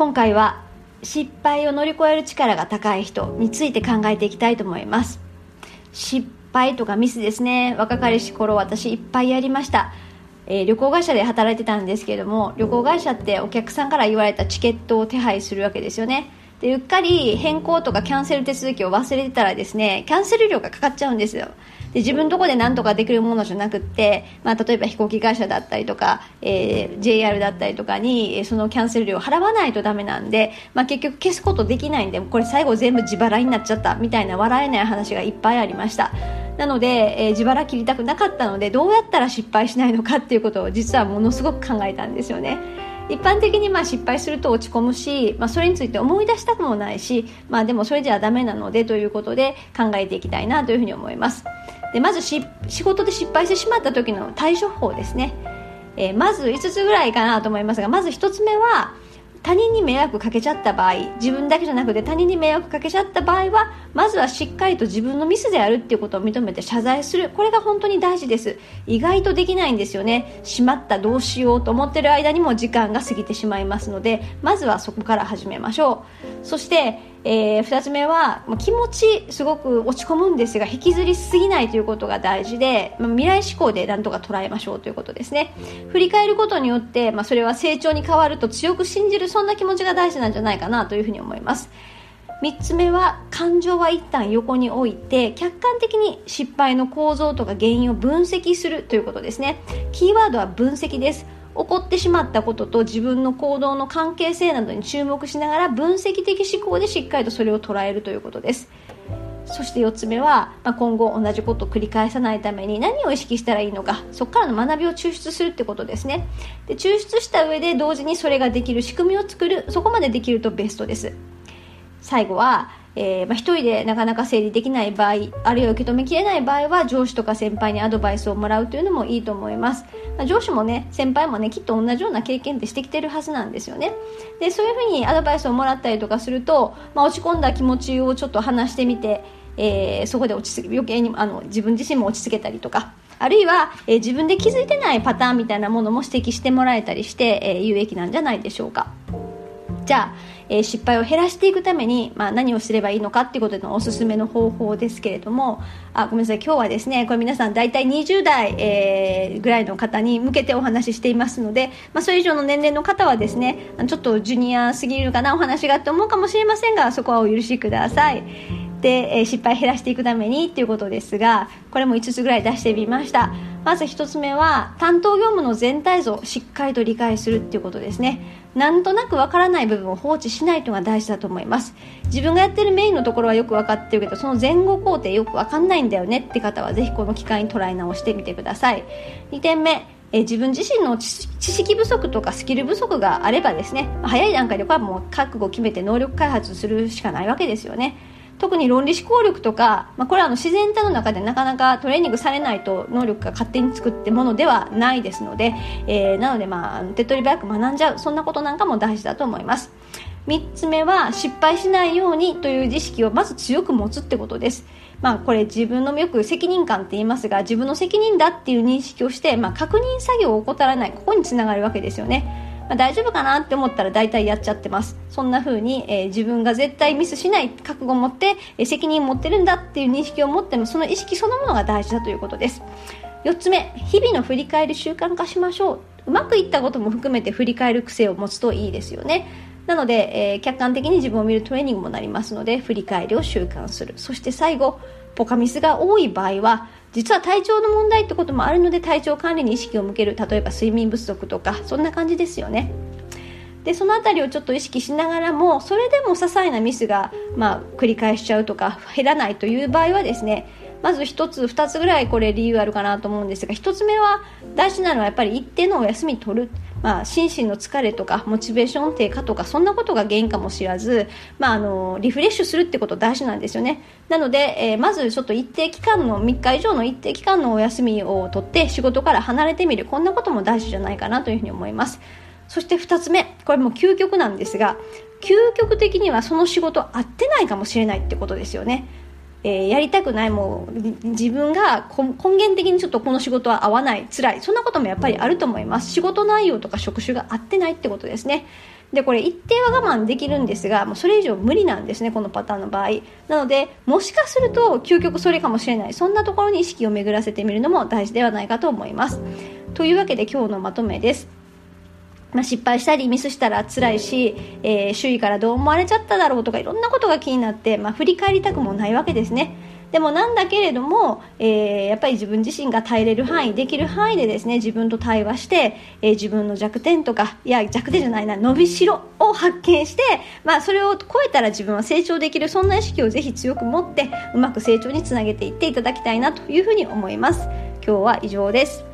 今回は失敗を乗り越える力が高い人について考えていきたいと思います。失敗とかミスですね。若かりし頃私いっぱいやりました。えー、旅行会社で働いてたんですけれども旅行会社ってお客さんから言われたチケットを手配するわけですよね。でうっかり変更とかキャンセル手続きを忘れてたらですねキャンセル料がかかっちゃうんですよ。で自分のとこで何とかできるものじゃなくって、まあ、例えば飛行機会社だったりとか、えー、JR だったりとかにそのキャンセル料を払わないとダメなんで、まあ、結局消すことできないんでこれ最後全部自腹になっちゃったみたいな笑えない話がいっぱいありました。なので、えー、自腹切りたくなかったのでどうやったら失敗しないのかっていうことを実はものすごく考えたんですよね。一般的にまあ失敗すると落ち込むし、まあ、それについて思い出したくもないし、まあ、でもそれじゃダメなのでということで考えていきたいなというふうに思います。でまずし仕事で失敗してしまった時の対処法ですね、えー、まず5つぐらいかなと思いますがまず1つ目は他人に迷惑かけちゃった場合自分だけじゃなくて他人に迷惑かけちゃった場合はまずはしっかりと自分のミスであるっていうことを認めて謝罪する。これが本当に大事です。意外とできないんですよね。しまったどうしようと思ってる間にも時間が過ぎてしまいますのでまずはそこから始めましょう。そしてえー、2つ目は気持ちすごく落ち込むんですが引きずりすぎないということが大事で、まあ、未来志向でなんとか捉えましょうということですね。振り返ることによって、まあ、それは成長に変わると強く信じるそんな気持ちが大事なんじゃないかなというふうに思います。3つ目は感情は一旦横に置いて客観的に失敗の構造とか原因を分析するということですね。キーワードは分析です。起こってしまったことと自分の行動の関係性などに注目しながら分析的思考でしっかりとそれを捉えるということです。そして4つ目は、まあ、今後同じことを繰り返さないために何を意識したらいいのかそこからの学びを抽出するってことですね。で抽出した上で同時にそれができる仕組みを作るそこまでできるとベストです。最後はえー、まあ、一人でなかなか整理できない場合あるいは受け止めきれない場合は上司とか先輩にアドバイスをもらうというのもいいと思います、まあ、上司もね先輩もねきっと同じような経験ってしてきてるはずなんですよね。でそういうふうにアドバイスをもらったりとかすると、まあ、落ち込んだ気持ちをちょっと話してみて、えー、そこで落ち着余計にあの自分自身も落ち着けたりとかあるいは、えー、自分で気づいてないパターンみたいなものも指摘してもらえたりして、え有益なんじゃないでしょうか。じゃあえー、失敗を減らしていくために、まあ、何をすればいいのかっていうことのおすすめの方法ですけれどもあごめんなさい。今日はですねこれ皆さん大体20代、えー、ぐらいの方に向けてお話ししていますので、まあ、それ以上の年齢の方はですねちょっとジュニアすぎるかなお話がって思うかもしれませんがそこはお許しください。で、え、失敗減らしていくためにっていうことですがこれも5つぐらい出してみました。まず1つ目は担当業務の全体像をしっかりと理解するっていうことですね。なんとなくわからない部分を放置しないというのが大事だと思います。自分がやってるメインのところはよく分かってるけどその前後工程よく分かんないんだよねって方はぜひこの機会に捉え直してみてください。2点目え自分自身の知識不足とかスキル不足があればですね早い段階でこれはもう覚悟を決めて能力開発するしかないわけですよね。特に論理思考力とか、まあ、これはあの自然体の中でなかなかトレーニングされないと能力が勝手に作ってものではないですので、えー、なので、まあ、手っ取り早く学んじゃうそんなことなんかも大事だと思います。3つ目は失敗しないようにという意識をまず強く持つってことです。まあ、これ自分のよく責任感って言いますが自分の責任だっていう認識をして、まあ、確認作業を怠らないここにつながるわけですよね。まあ、大丈夫かなって思ったら大体やっちゃってます。そんな風に、えー、自分が絶対ミスしない覚悟を持って、えー、責任を持ってるんだっていう認識を持ってもその意識そのものが大事だということです。4つ目日々の振り返り習慣化しましょう。うまくいったことも含めて振り返る癖を持つといいですよね。なので、えー、客観的に自分を見るトレーニングもなりますので振り返りを習慣する。そして最後ポカミスが多い場合は実は体調の問題ってこともあるので体調管理に意識を向ける。例えば睡眠不足とかそんな感じですよね。でその辺りをちょっと意識しながらもそれでも些細なミスが、まあ、繰り返しちゃうとか減らないという場合はですねまず1つ2つぐらいこれ理由あるかなと思うんですが1つ目は大事なのはやっぱり一定のお休み取る、まあ、心身の疲れとかモチベーション低下とかそんなことが原因かもしらず、まあ、あのリフレッシュするってこと大事なんですよね。なので、えー、まずちょっと一定期間の3日以上の一定期間のお休みを取って仕事から離れてみる。こんなことも大事じゃないかなというふうに思います。そして2つ目。これも究極なんですが究極的にはその仕事合ってないかもしれないってことですよね。えー、やりたくないもう自分が根源的にちょっとこの仕事は合わない辛い。そんなこともやっぱりあると思います。仕事内容とか職種が合ってないってことですね。でこれ一定は我慢できるんですがもうそれ以上無理なんですねこのパターンの場合。なのでもしかすると究極それかもしれない。そんなところに意識を巡らせてみるのも大事ではないかと思います。というわけで今日のまとめです。まあ、失敗したりミスしたら辛いし、えー、周囲からどう思われちゃっただろうとかいろんなことが気になって、まあ、振り返りたくもないわけですね。でもなんだけれども、えー、やっぱり自分自身が耐えれる範囲できる範囲でですね自分と対話して、えー、自分の弱点とかいや弱点じゃないな伸びしろを発見して、まあ、それを超えたら自分は成長できるそんな意識をぜひ強く持ってうまく成長につなげていっていただきたいなというふうに思います。今日は以上です。